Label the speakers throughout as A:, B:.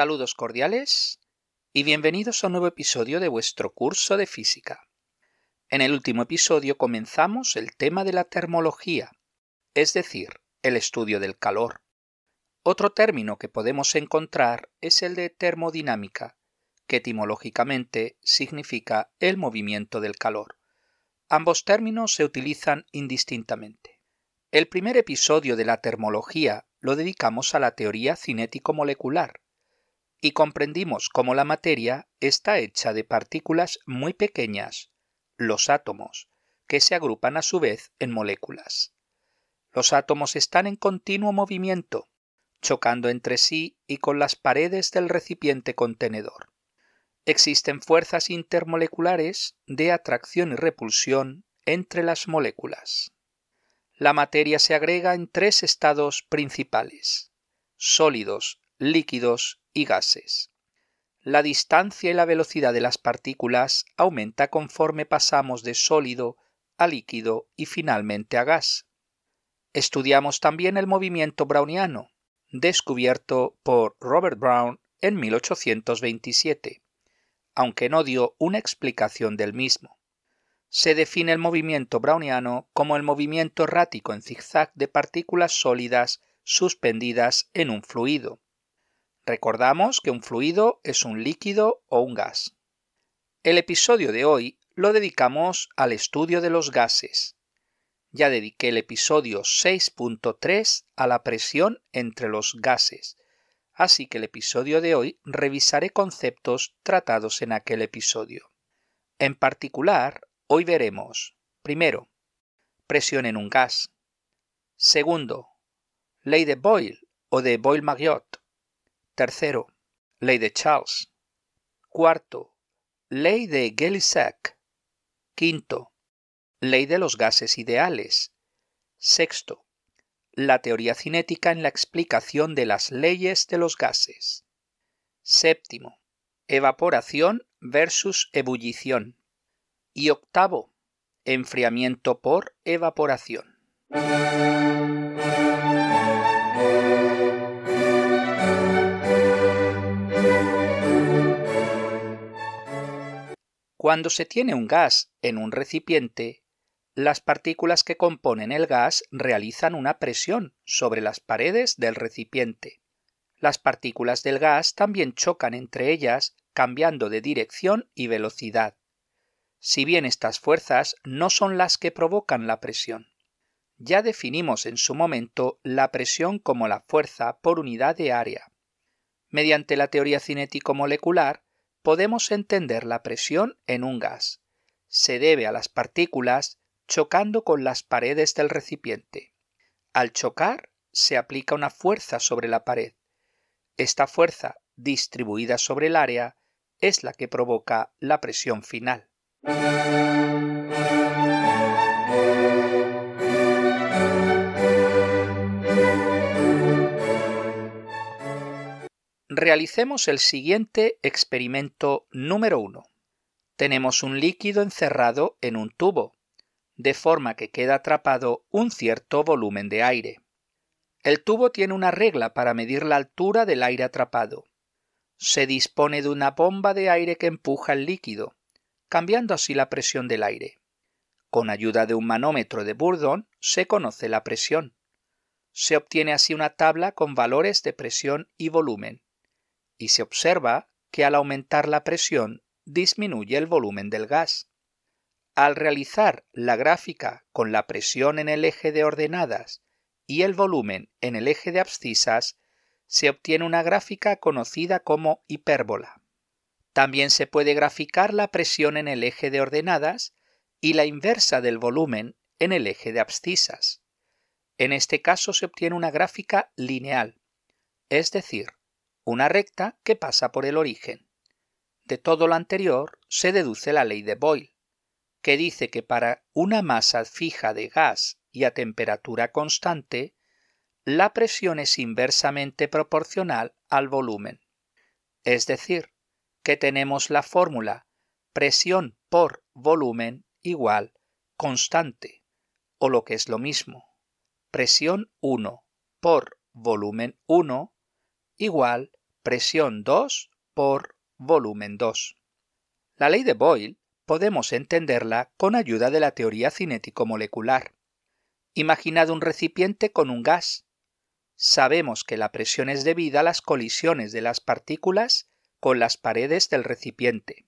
A: Saludos cordiales y bienvenidos a un nuevo episodio de vuestro curso de física. En el último episodio comenzamos el tema de la termología, es decir, el estudio del calor. Otro término que podemos encontrar es el de termodinámica, que etimológicamente significa el movimiento del calor. Ambos términos se utilizan indistintamente. El primer episodio de la termología lo dedicamos a la teoría cinético-molecular y comprendimos cómo la materia está hecha de partículas muy pequeñas, los átomos, que se agrupan a su vez en moléculas. Los átomos están en continuo movimiento, chocando entre sí y con las paredes del recipiente contenedor. Existen fuerzas intermoleculares de atracción y repulsión entre las moléculas. La materia se agrega en tres estados principales, sólidos, líquidos y gases. La distancia y la velocidad de las partículas aumenta conforme pasamos de sólido a líquido y finalmente a gas. Estudiamos también el movimiento browniano, descubierto por Robert Brown en 1827, aunque no dio una explicación del mismo. Se define el movimiento browniano como el movimiento errático en zigzag de partículas sólidas suspendidas en un fluido. Recordamos que un fluido es un líquido o un gas. El episodio de hoy lo dedicamos al estudio de los gases, ya dediqué el episodio 6.3 a la presión entre los gases, así que el episodio de hoy revisaré conceptos tratados en aquel episodio. En particular, hoy veremos, primero, presión en un gas. Segundo, ley de Boyle o de Boyle-Marriott. Tercero, ley de Charles. Cuarto, ley de Gay-Lussac. Quinto, Ley de los gases ideales. Sexto. La teoría cinética en la explicación de las leyes de los gases. Séptimo. Evaporación versus ebullición. Y octavo. Enfriamiento por evaporación. Cuando se tiene un gas en un recipiente, las partículas que componen el gas realizan una presión sobre las paredes del recipiente. Las partículas del gas también chocan entre ellas cambiando de dirección y velocidad. Si bien estas fuerzas no son las que provocan la presión. Ya definimos en su momento la presión como la fuerza por unidad de área. Mediante la teoría cinético-molecular podemos entender la presión en un gas. Se debe a las partículas chocando con las paredes del recipiente. Al chocar, se aplica una fuerza sobre la pared. Esta fuerza, distribuida sobre el área, es la que provoca la presión final. Realicemos el siguiente experimento número 1. Tenemos un líquido encerrado en un tubo de forma que queda atrapado un cierto volumen de aire. El tubo tiene una regla para medir la altura del aire atrapado. Se dispone de una bomba de aire que empuja el líquido, cambiando así la presión del aire. Con ayuda de un manómetro de Bourdon se conoce la presión. Se obtiene así una tabla con valores de presión y volumen, y se observa que al aumentar la presión disminuye el volumen del gas. Al realizar la gráfica con la presión en el eje de ordenadas y el volumen en el eje de abscisas, se obtiene una gráfica conocida como hipérbola. También se puede graficar la presión en el eje de ordenadas y la inversa del volumen en el eje de abscisas. En este caso se obtiene una gráfica lineal, es decir, una recta que pasa por el origen. De todo lo anterior se deduce la ley de Boyle que dice que para una masa fija de gas y a temperatura constante, la presión es inversamente proporcional al volumen. Es decir, que tenemos la fórmula presión por volumen igual constante, o lo que es lo mismo, presión 1 por volumen 1 igual presión 2 por volumen 2. La ley de Boyle podemos entenderla con ayuda de la teoría cinético-molecular. Imaginad un recipiente con un gas. Sabemos que la presión es debida a las colisiones de las partículas con las paredes del recipiente.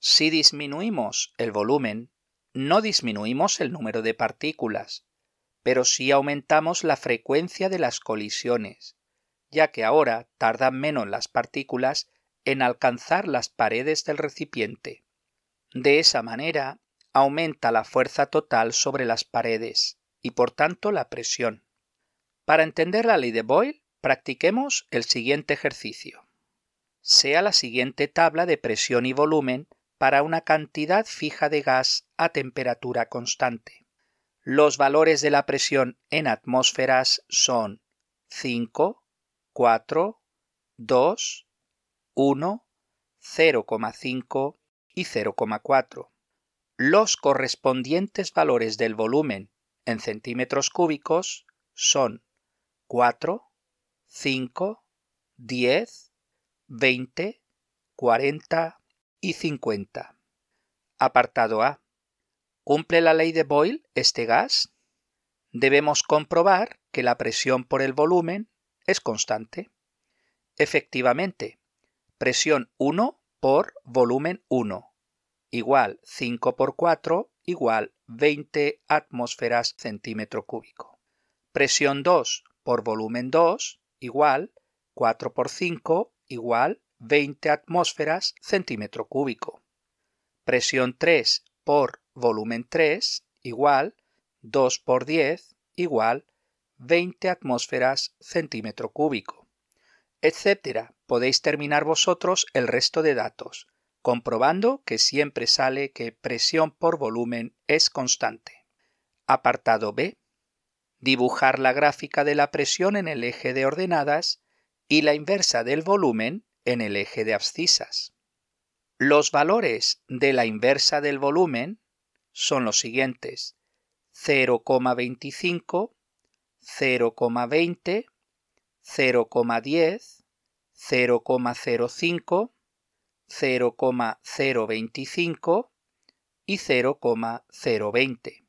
A: Si disminuimos el volumen, no disminuimos el número de partículas, pero sí aumentamos la frecuencia de las colisiones, ya que ahora tardan menos las partículas en alcanzar las paredes del recipiente. De esa manera, aumenta la fuerza total sobre las paredes y por tanto la presión. Para entender la ley de Boyle, practiquemos el siguiente ejercicio. Sea la siguiente tabla de presión y volumen para una cantidad fija de gas a temperatura constante. Los valores de la presión en atmósferas son 5, 4, 2, 1, 0,5 y 0,4. Los correspondientes valores del volumen en centímetros cúbicos son 4, 5, 10, 20, 40 y 50. Apartado A. ¿Cumple la ley de Boyle este gas? Debemos comprobar que la presión por el volumen es constante. Efectivamente, presión 1 por volumen 1 igual 5 por 4 igual 20 atmósferas centímetro cúbico. Presión 2 por volumen 2 igual 4 por 5 igual 20 atmósferas centímetro cúbico. Presión 3 por volumen 3 igual 2 por 10 igual 20 atmósferas centímetro cúbico, etcétera. Podéis terminar vosotros el resto de datos, comprobando que siempre sale que presión por volumen es constante. Apartado B. Dibujar la gráfica de la presión en el eje de ordenadas y la inversa del volumen en el eje de abscisas. Los valores de la inversa del volumen son los siguientes 0,25, 0,20, 0,10, 0,05, 0,025 y 0,020.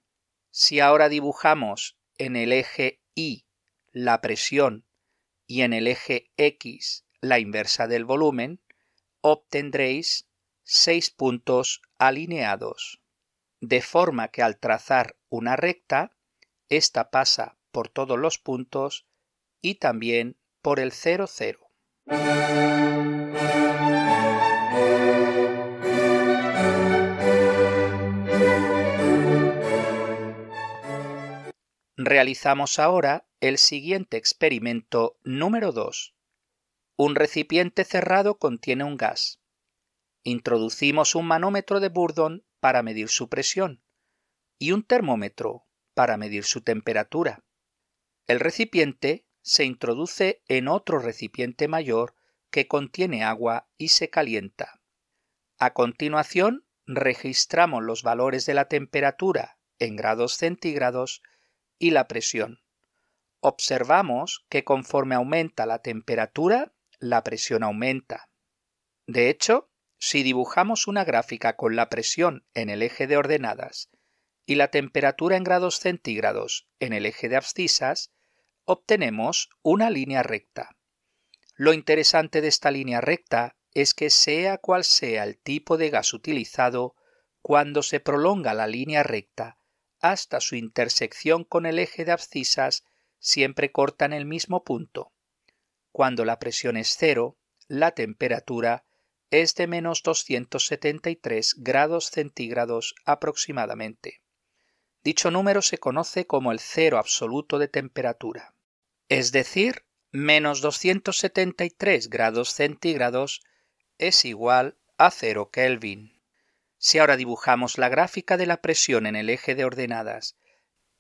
A: Si ahora dibujamos en el eje Y la presión y en el eje X la inversa del volumen, obtendréis seis puntos alineados, de forma que al trazar una recta, esta pasa por todos los puntos y también por el 0, 0. Realizamos ahora el siguiente experimento número 2. Un recipiente cerrado contiene un gas. Introducimos un manómetro de Burdon para medir su presión y un termómetro para medir su temperatura. El recipiente se introduce en otro recipiente mayor que contiene agua y se calienta. A continuación, registramos los valores de la temperatura en grados centígrados y la presión. Observamos que conforme aumenta la temperatura, la presión aumenta. De hecho, si dibujamos una gráfica con la presión en el eje de ordenadas y la temperatura en grados centígrados en el eje de abscisas, obtenemos una línea recta. Lo interesante de esta línea recta es que sea cual sea el tipo de gas utilizado, cuando se prolonga la línea recta hasta su intersección con el eje de abscisas, siempre corta en el mismo punto. Cuando la presión es cero, la temperatura es de menos 273 grados centígrados aproximadamente. Dicho número se conoce como el cero absoluto de temperatura es decir, menos 273 grados centígrados es igual a 0 Kelvin. Si ahora dibujamos la gráfica de la presión en el eje de ordenadas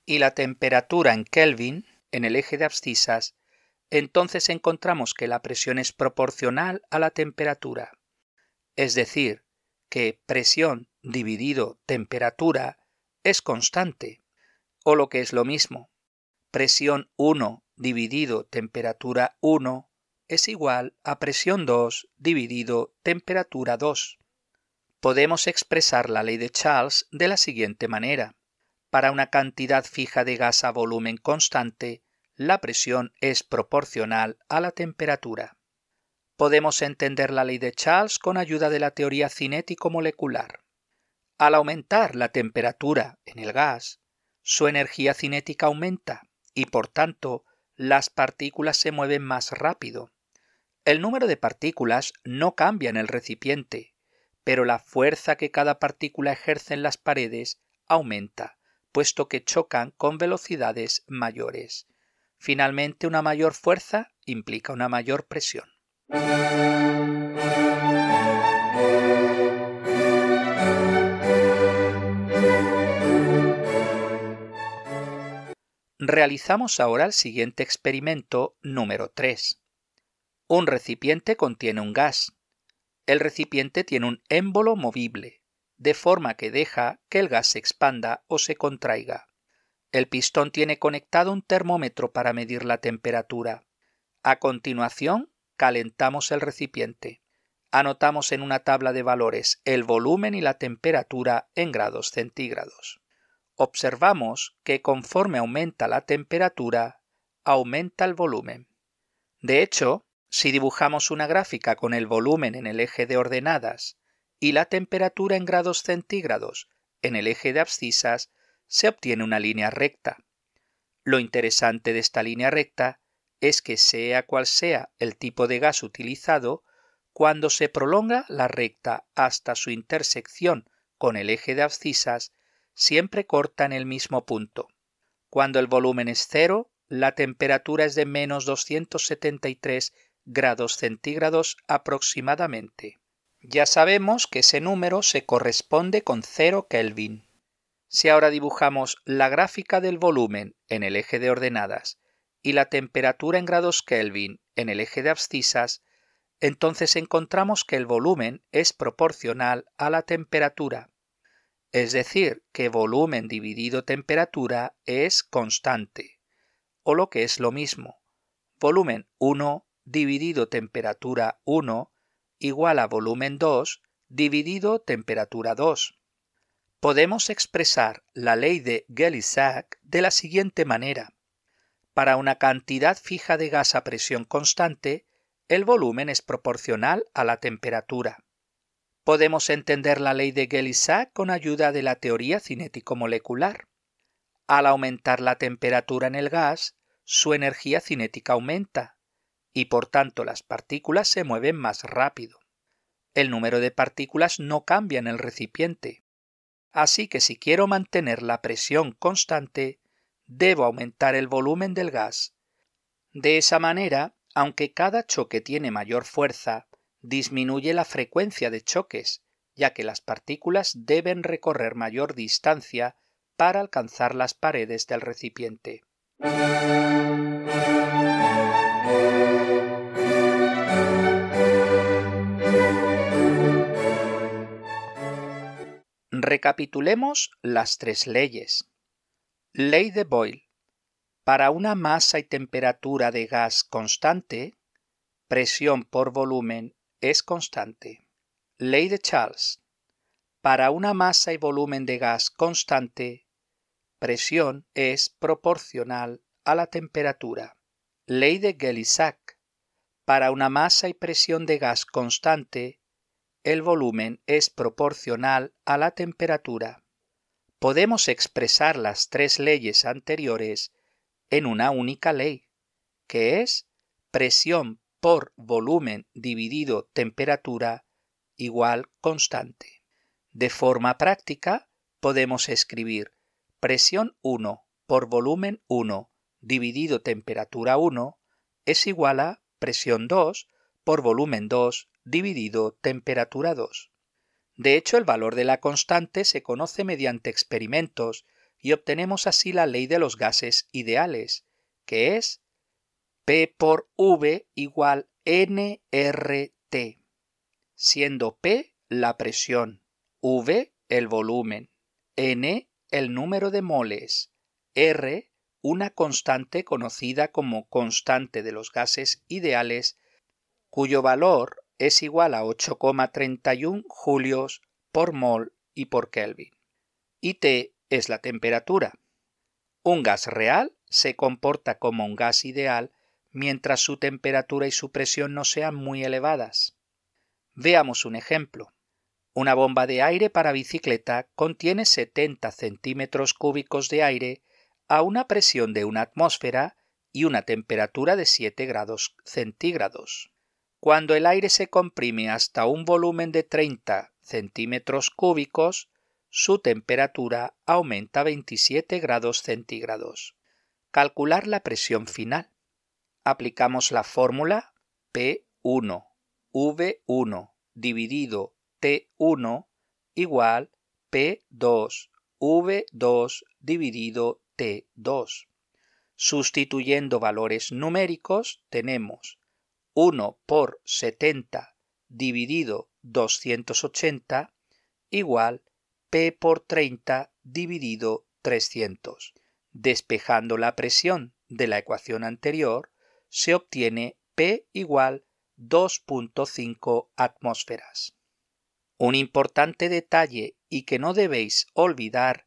A: y la temperatura en Kelvin en el eje de abscisas, entonces encontramos que la presión es proporcional a la temperatura. Es decir, que presión dividido temperatura es constante, o lo que es lo mismo, presión 1 dividido temperatura 1 es igual a presión 2 dividido temperatura 2. Podemos expresar la ley de Charles de la siguiente manera. Para una cantidad fija de gas a volumen constante, la presión es proporcional a la temperatura. Podemos entender la ley de Charles con ayuda de la teoría cinético-molecular. Al aumentar la temperatura en el gas, su energía cinética aumenta y por tanto las partículas se mueven más rápido. El número de partículas no cambia en el recipiente, pero la fuerza que cada partícula ejerce en las paredes aumenta, puesto que chocan con velocidades mayores. Finalmente, una mayor fuerza implica una mayor presión. Realizamos ahora el siguiente experimento número 3. Un recipiente contiene un gas. El recipiente tiene un émbolo movible, de forma que deja que el gas se expanda o se contraiga. El pistón tiene conectado un termómetro para medir la temperatura. A continuación, calentamos el recipiente. Anotamos en una tabla de valores el volumen y la temperatura en grados centígrados observamos que conforme aumenta la temperatura, aumenta el volumen. De hecho, si dibujamos una gráfica con el volumen en el eje de ordenadas y la temperatura en grados centígrados en el eje de abscisas, se obtiene una línea recta. Lo interesante de esta línea recta es que sea cual sea el tipo de gas utilizado, cuando se prolonga la recta hasta su intersección con el eje de abscisas, siempre corta en el mismo punto. Cuando el volumen es cero, la temperatura es de menos 273 grados centígrados aproximadamente. Ya sabemos que ese número se corresponde con 0 Kelvin. Si ahora dibujamos la gráfica del volumen en el eje de ordenadas y la temperatura en grados Kelvin en el eje de abscisas, entonces encontramos que el volumen es proporcional a la temperatura es decir, que volumen dividido temperatura es constante, o lo que es lo mismo, volumen 1 dividido temperatura 1 igual a volumen 2 dividido temperatura 2. Podemos expresar la ley de Gay-Lussac de la siguiente manera. Para una cantidad fija de gas a presión constante, el volumen es proporcional a la temperatura. Podemos entender la ley de Gay-Lussac con ayuda de la teoría cinético-molecular. Al aumentar la temperatura en el gas, su energía cinética aumenta y por tanto las partículas se mueven más rápido. El número de partículas no cambia en el recipiente. Así que si quiero mantener la presión constante, debo aumentar el volumen del gas. De esa manera, aunque cada choque tiene mayor fuerza, disminuye la frecuencia de choques, ya que las partículas deben recorrer mayor distancia para alcanzar las paredes del recipiente. Recapitulemos las tres leyes. Ley de Boyle. Para una masa y temperatura de gas constante, presión por volumen es constante. Ley de Charles. Para una masa y volumen de gas constante, presión es proporcional a la temperatura. Ley de Gay-Lussac. Para una masa y presión de gas constante, el volumen es proporcional a la temperatura. Podemos expresar las tres leyes anteriores en una única ley, que es presión por volumen dividido temperatura igual constante. De forma práctica, podemos escribir presión 1 por volumen 1 dividido temperatura 1 es igual a presión 2 por volumen 2 dividido temperatura 2. De hecho, el valor de la constante se conoce mediante experimentos y obtenemos así la ley de los gases ideales, que es P por V igual nRT, siendo P la presión, V el volumen, N el número de moles, R una constante conocida como constante de los gases ideales cuyo valor es igual a 8,31 julios por mol y por Kelvin. Y T es la temperatura. Un gas real se comporta como un gas ideal mientras su temperatura y su presión no sean muy elevadas. Veamos un ejemplo. Una bomba de aire para bicicleta contiene 70 centímetros cúbicos de aire a una presión de una atmósfera y una temperatura de 7 grados centígrados. Cuando el aire se comprime hasta un volumen de 30 centímetros cúbicos, su temperatura aumenta 27 grados centígrados. Calcular la presión final. Aplicamos la fórmula P1 V1 dividido T1 igual P2 V2 dividido T2. Sustituyendo valores numéricos tenemos 1 por 70 dividido 280 igual P por 30 dividido 300. Despejando la presión de la ecuación anterior, se obtiene P igual 2.5 atmósferas. Un importante detalle y que no debéis olvidar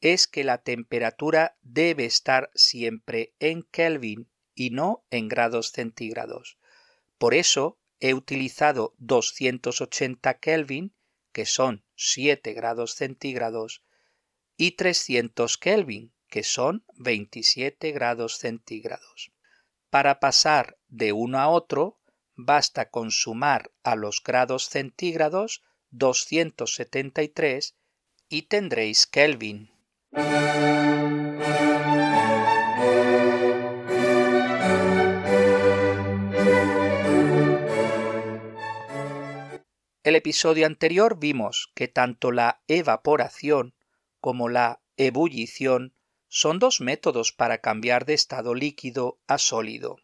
A: es que la temperatura debe estar siempre en Kelvin y no en grados centígrados. Por eso he utilizado 280 Kelvin, que son 7 grados centígrados, y 300 Kelvin, que son 27 grados centígrados. Para pasar de uno a otro, basta con sumar a los grados centígrados 273 y tendréis Kelvin. El episodio anterior vimos que tanto la evaporación como la ebullición son dos métodos para cambiar de estado líquido a sólido.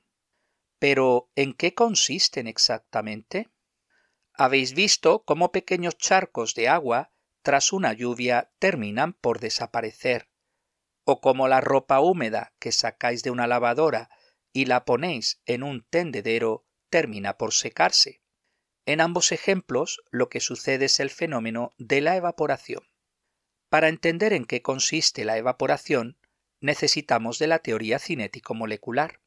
A: Pero, ¿en qué consisten exactamente? Habéis visto cómo pequeños charcos de agua tras una lluvia terminan por desaparecer, o como la ropa húmeda que sacáis de una lavadora y la ponéis en un tendedero termina por secarse. En ambos ejemplos lo que sucede es el fenómeno de la evaporación. Para entender en qué consiste la evaporación, necesitamos de la teoría cinético-molecular.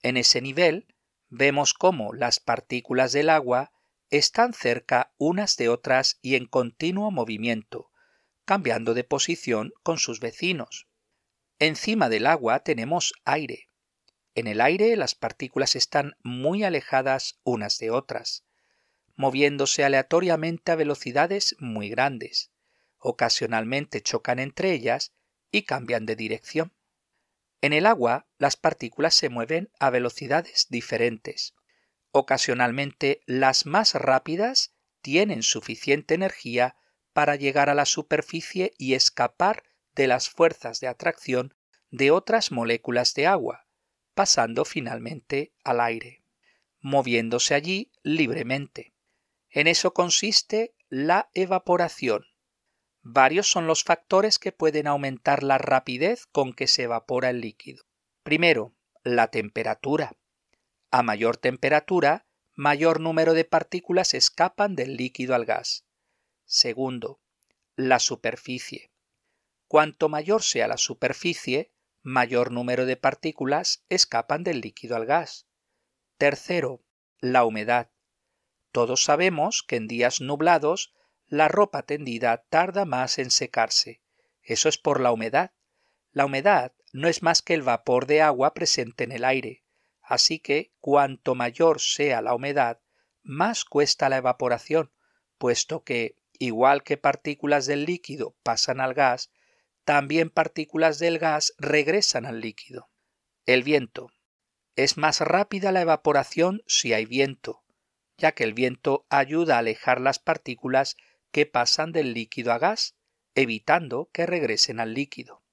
A: En ese nivel, vemos cómo las partículas del agua están cerca unas de otras y en continuo movimiento, cambiando de posición con sus vecinos. Encima del agua tenemos aire. En el aire las partículas están muy alejadas unas de otras moviéndose aleatoriamente a velocidades muy grandes. Ocasionalmente chocan entre ellas y cambian de dirección. En el agua las partículas se mueven a velocidades diferentes. Ocasionalmente las más rápidas tienen suficiente energía para llegar a la superficie y escapar de las fuerzas de atracción de otras moléculas de agua, pasando finalmente al aire, moviéndose allí libremente. En eso consiste la evaporación. Varios son los factores que pueden aumentar la rapidez con que se evapora el líquido. Primero, la temperatura. A mayor temperatura, mayor número de partículas escapan del líquido al gas. Segundo, la superficie. Cuanto mayor sea la superficie, mayor número de partículas escapan del líquido al gas. Tercero, la humedad. Todos sabemos que en días nublados la ropa tendida tarda más en secarse. Eso es por la humedad. La humedad no es más que el vapor de agua presente en el aire, así que cuanto mayor sea la humedad, más cuesta la evaporación, puesto que, igual que partículas del líquido pasan al gas, también partículas del gas regresan al líquido. El viento. Es más rápida la evaporación si hay viento, ya que el viento ayuda a alejar las partículas que pasan del líquido a gas, evitando que regresen al líquido.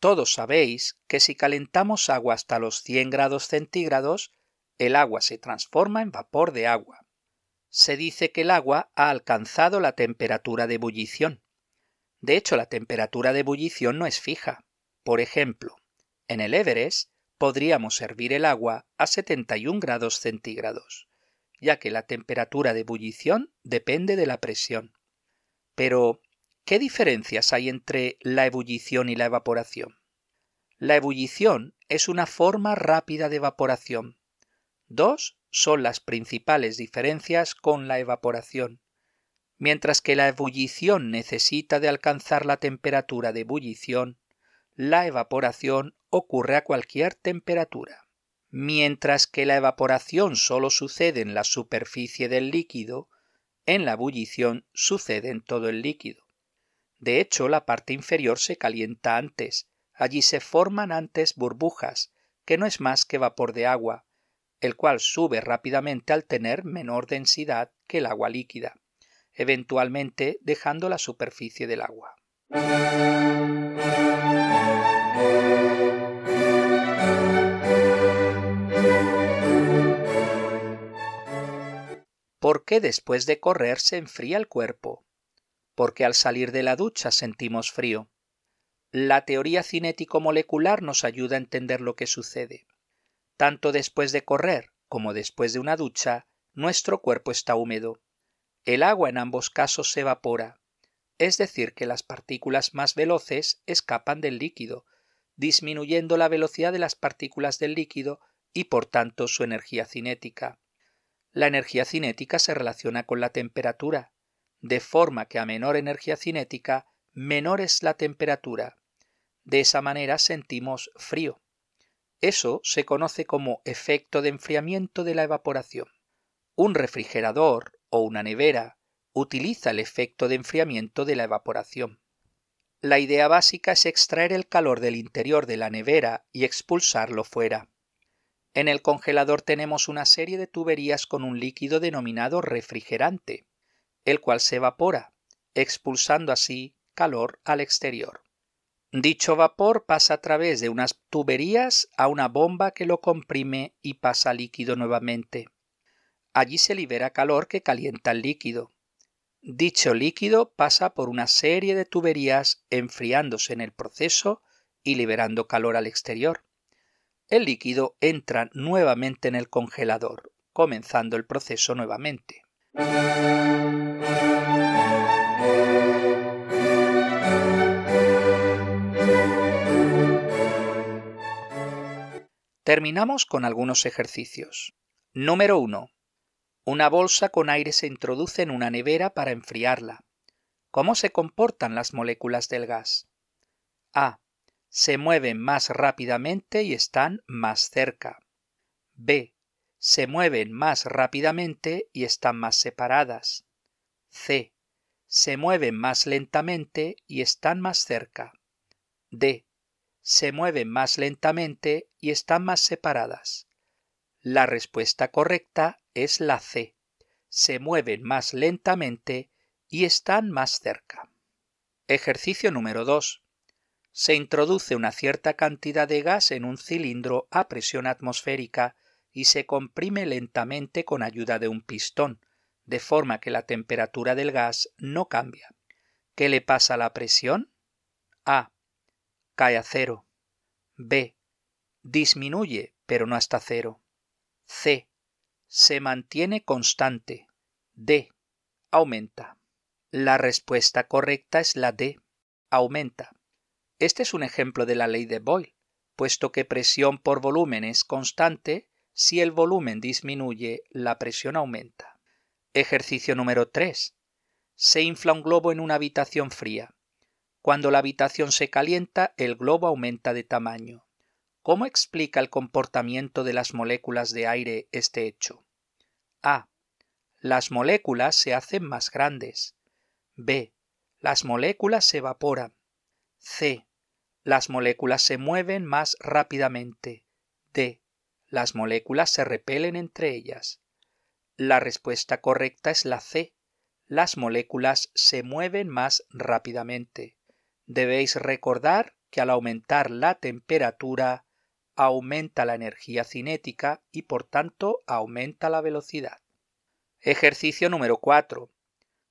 A: Todos sabéis que si calentamos agua hasta los 100 grados centígrados, el agua se transforma en vapor de agua. Se dice que el agua ha alcanzado la temperatura de ebullición. De hecho, la temperatura de ebullición no es fija. Por ejemplo, en el Everest podríamos hervir el agua a 71 grados centígrados ya que la temperatura de ebullición depende de la presión. Pero, ¿qué diferencias hay entre la ebullición y la evaporación? La ebullición es una forma rápida de evaporación. Dos son las principales diferencias con la evaporación. Mientras que la ebullición necesita de alcanzar la temperatura de ebullición, la evaporación ocurre a cualquier temperatura. Mientras que la evaporación solo sucede en la superficie del líquido, en la ebullición sucede en todo el líquido. De hecho, la parte inferior se calienta antes, allí se forman antes burbujas, que no es más que vapor de agua, el cual sube rápidamente al tener menor densidad que el agua líquida, eventualmente dejando la superficie del agua. ¿Por qué después de correr se enfría el cuerpo? Porque al salir de la ducha sentimos frío. La teoría cinético-molecular nos ayuda a entender lo que sucede. Tanto después de correr como después de una ducha, nuestro cuerpo está húmedo. El agua en ambos casos se evapora, es decir, que las partículas más veloces escapan del líquido, disminuyendo la velocidad de las partículas del líquido y por tanto su energía cinética. La energía cinética se relaciona con la temperatura, de forma que a menor energía cinética, menor es la temperatura. De esa manera sentimos frío. Eso se conoce como efecto de enfriamiento de la evaporación. Un refrigerador o una nevera utiliza el efecto de enfriamiento de la evaporación. La idea básica es extraer el calor del interior de la nevera y expulsarlo fuera. En el congelador tenemos una serie de tuberías con un líquido denominado refrigerante, el cual se evapora, expulsando así calor al exterior. Dicho vapor pasa a través de unas tuberías a una bomba que lo comprime y pasa líquido nuevamente. Allí se libera calor que calienta el líquido. Dicho líquido pasa por una serie de tuberías enfriándose en el proceso y liberando calor al exterior. El líquido entra nuevamente en el congelador, comenzando el proceso nuevamente. Terminamos con algunos ejercicios. Número 1. Una bolsa con aire se introduce en una nevera para enfriarla. ¿Cómo se comportan las moléculas del gas? A. Se mueven más rápidamente y están más cerca. B. Se mueven más rápidamente y están más separadas. C. Se mueven más lentamente y están más cerca. D se mueven más lentamente y están más separadas. La respuesta correcta es la C. Se mueven más lentamente y están más cerca. Ejercicio número 2. Se introduce una cierta cantidad de gas en un cilindro a presión atmosférica y se comprime lentamente con ayuda de un pistón, de forma que la temperatura del gas no cambia. ¿Qué le pasa a la presión? A cae a cero. B. Disminuye, pero no hasta cero. C. Se mantiene constante. D. Aumenta. La respuesta correcta es la D. Aumenta. Este es un ejemplo de la ley de Boyle, puesto que presión por volumen es constante, si el volumen disminuye, la presión aumenta. Ejercicio número 3. Se infla un globo en una habitación fría. Cuando la habitación se calienta, el globo aumenta de tamaño. ¿Cómo explica el comportamiento de las moléculas de aire este hecho? A. Las moléculas se hacen más grandes. B. Las moléculas se evaporan. C. Las moléculas se mueven más rápidamente. D. Las moléculas se repelen entre ellas. La respuesta correcta es la C. Las moléculas se mueven más rápidamente. Debéis recordar que al aumentar la temperatura aumenta la energía cinética y por tanto aumenta la velocidad. Ejercicio número 4.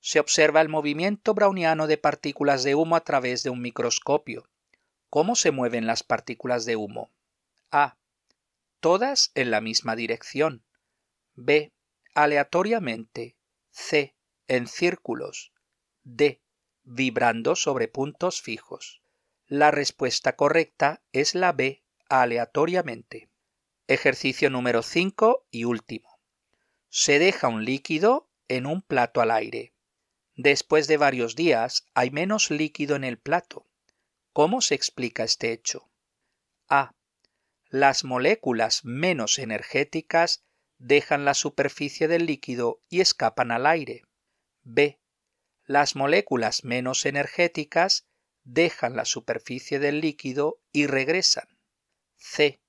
A: Se observa el movimiento browniano de partículas de humo a través de un microscopio. ¿Cómo se mueven las partículas de humo? A. Todas en la misma dirección. B. aleatoriamente, C en círculos, D vibrando sobre puntos fijos. La respuesta correcta es la B aleatoriamente. Ejercicio número 5 y último. Se deja un líquido en un plato al aire. Después de varios días hay menos líquido en el plato. ¿Cómo se explica este hecho? A. Las moléculas menos energéticas dejan la superficie del líquido y escapan al aire. B. Las moléculas menos energéticas dejan la superficie del líquido y regresan. C.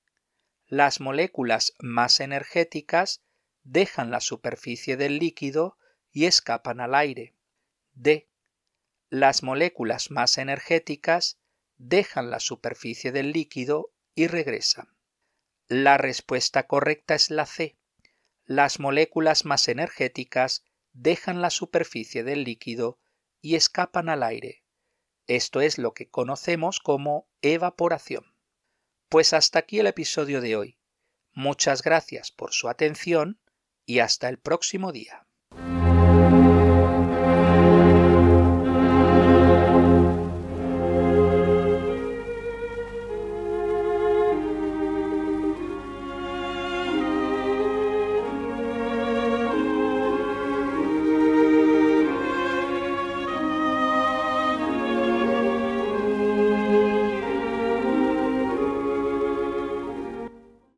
A: Las moléculas más energéticas dejan la superficie del líquido y escapan al aire. D. Las moléculas más energéticas dejan la superficie del líquido y regresan. La respuesta correcta es la C. Las moléculas más energéticas dejan la superficie del líquido y escapan al aire. Esto es lo que conocemos como evaporación. Pues hasta aquí el episodio de hoy. Muchas gracias por su atención y hasta el próximo día.